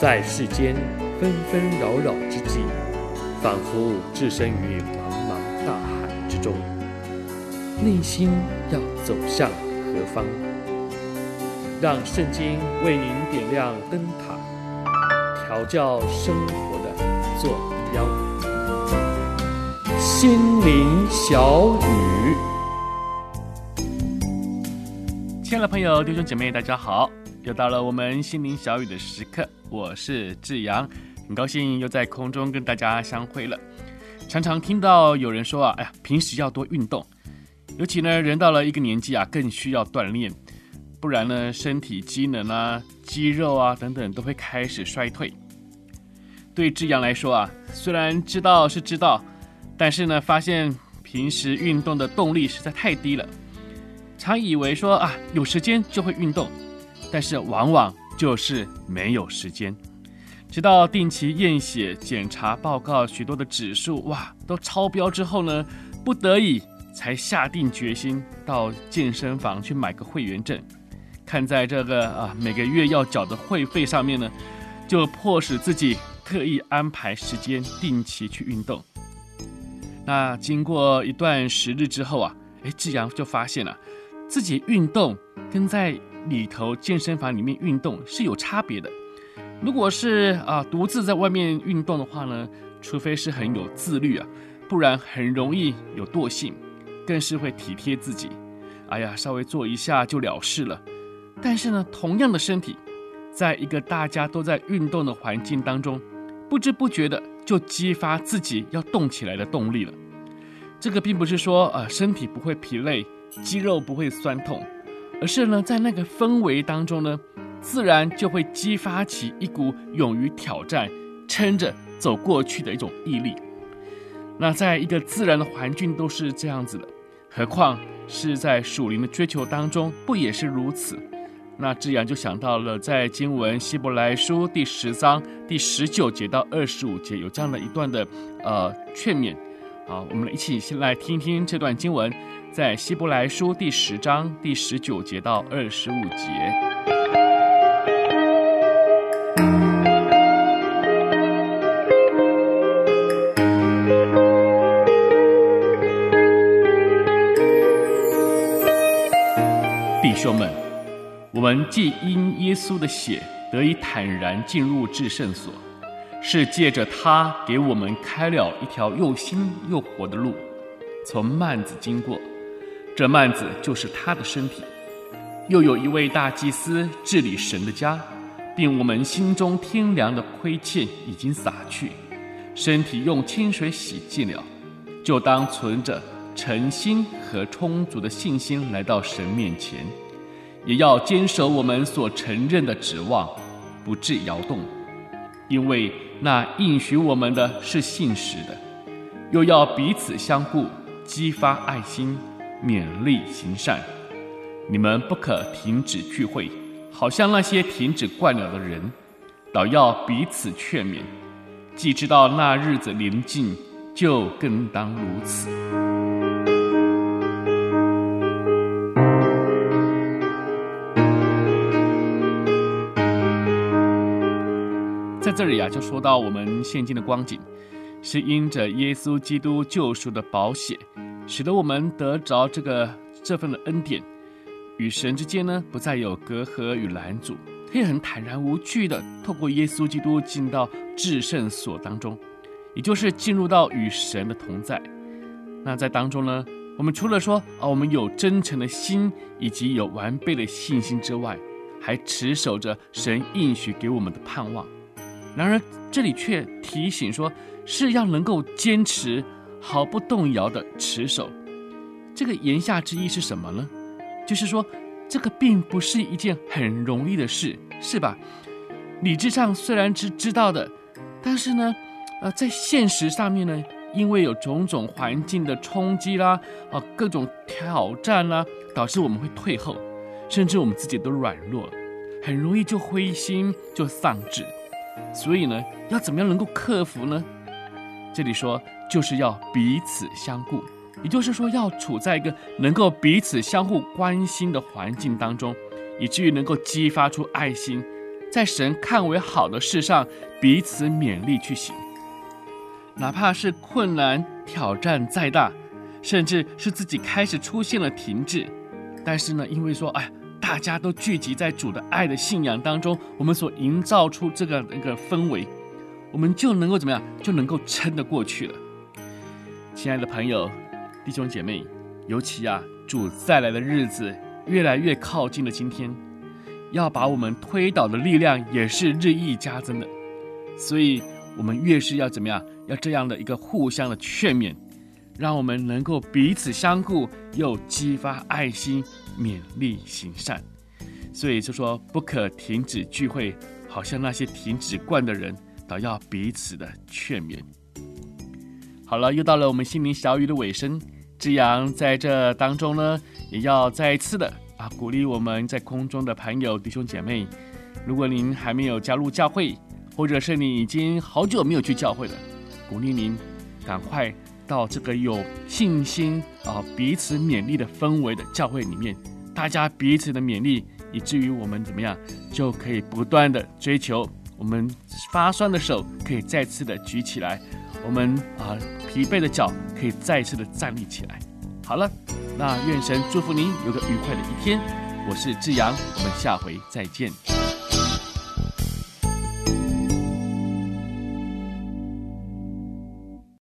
在世间纷纷扰扰之际，仿佛置身于茫茫大海之中，内心要走向何方？让圣经为您点亮灯塔，调教生活的坐标。心灵小雨，亲爱的朋友、弟兄姐妹，大家好。又到了我们心灵小雨的时刻，我是志阳，很高兴又在空中跟大家相会了。常常听到有人说啊，哎呀，平时要多运动，尤其呢，人到了一个年纪啊，更需要锻炼，不然呢，身体机能啊、肌肉啊等等都会开始衰退。对志阳来说啊，虽然知道是知道，但是呢，发现平时运动的动力实在太低了，常以为说啊，有时间就会运动。但是往往就是没有时间，直到定期验血检查报告，许多的指数哇都超标之后呢，不得已才下定决心到健身房去买个会员证。看在这个啊每个月要缴的会费上面呢，就迫使自己特意安排时间定期去运动。那经过一段时日之后啊，哎，志阳就发现了自己运动跟在里头健身房里面运动是有差别的。如果是啊独自在外面运动的话呢，除非是很有自律啊，不然很容易有惰性，更是会体贴自己。哎呀，稍微做一下就了事了。但是呢，同样的身体，在一个大家都在运动的环境当中，不知不觉的就激发自己要动起来的动力了。这个并不是说呃身体不会疲累，肌肉不会酸痛。而是呢，在那个氛围当中呢，自然就会激发起一股勇于挑战、撑着走过去的一种毅力。那在一个自然的环境都是这样子的，何况是在属灵的追求当中，不也是如此？那志阳就想到了在经文希伯来书第十章第十九节到二十五节有这样的一段的呃劝勉。好，我们一起先来听听这段经文。在希伯来书第十章第十九节到二十五节，弟兄们，我们既因耶稣的血得以坦然进入至圣所，是借着他给我们开了一条又新又活的路，从幔子经过。这幔子就是他的身体，又有一位大祭司治理神的家，并我们心中天良的亏欠已经洒去，身体用清水洗净了，就当存着诚心和充足的信心来到神面前，也要坚守我们所承认的指望，不致摇动，因为那应许我们的是信实的，又要彼此相顾，激发爱心。勉励行善，你们不可停止聚会，好像那些停止惯了的人，倒要彼此劝勉。既知道那日子临近，就更当如此。在这里呀、啊，就说到我们现今的光景，是因着耶稣基督救赎的宝血。使得我们得着这个这份的恩典，与神之间呢，不再有隔阂与拦阻，可以很坦然无惧的透过耶稣基督进到至圣所当中，也就是进入到与神的同在。那在当中呢，我们除了说啊，我们有真诚的心以及有完备的信心之外，还持守着神应许给我们的盼望。然而这里却提醒说，是要能够坚持。毫不动摇的持守，这个言下之意是什么呢？就是说，这个并不是一件很容易的事，是吧？理智上虽然知知道的，但是呢，呃，在现实上面呢，因为有种种环境的冲击啦，啊，各种挑战啦，导致我们会退后，甚至我们自己都软弱，很容易就灰心，就丧志。所以呢，要怎么样能够克服呢？这里说。就是要彼此相顾，也就是说，要处在一个能够彼此相互关心的环境当中，以至于能够激发出爱心，在神看为好的事上彼此勉励去行，哪怕是困难挑战再大，甚至是自己开始出现了停滞，但是呢，因为说，哎，大家都聚集在主的爱的信仰当中，我们所营造出这个那个氛围，我们就能够怎么样，就能够撑得过去了。亲爱的朋友、弟兄姐妹，尤其啊，主再来的日子越来越靠近了，今天。要把我们推倒的力量也是日益加增的，所以我们越是要怎么样？要这样的一个互相的劝勉，让我们能够彼此相顾，又激发爱心，勉励行善。所以就说不可停止聚会，好像那些停止惯的人，倒要彼此的劝勉。好了，又到了我们心灵小语的尾声，志扬在这当中呢，也要再一次的。啊，鼓励我们在空中的朋友、弟兄姐妹，如果您还没有加入教会，或者是你已经好久没有去教会了，鼓励您赶快到这个有信心啊、彼此勉励的氛围的教会里面，大家彼此的勉励，以至于我们怎么样，就可以不断的追求，我们发酸的手可以再次的举起来，我们啊疲惫的脚可以再次的站立起来。好了。那愿神祝福您有个愉快的一天。我是志阳，我们下回再见。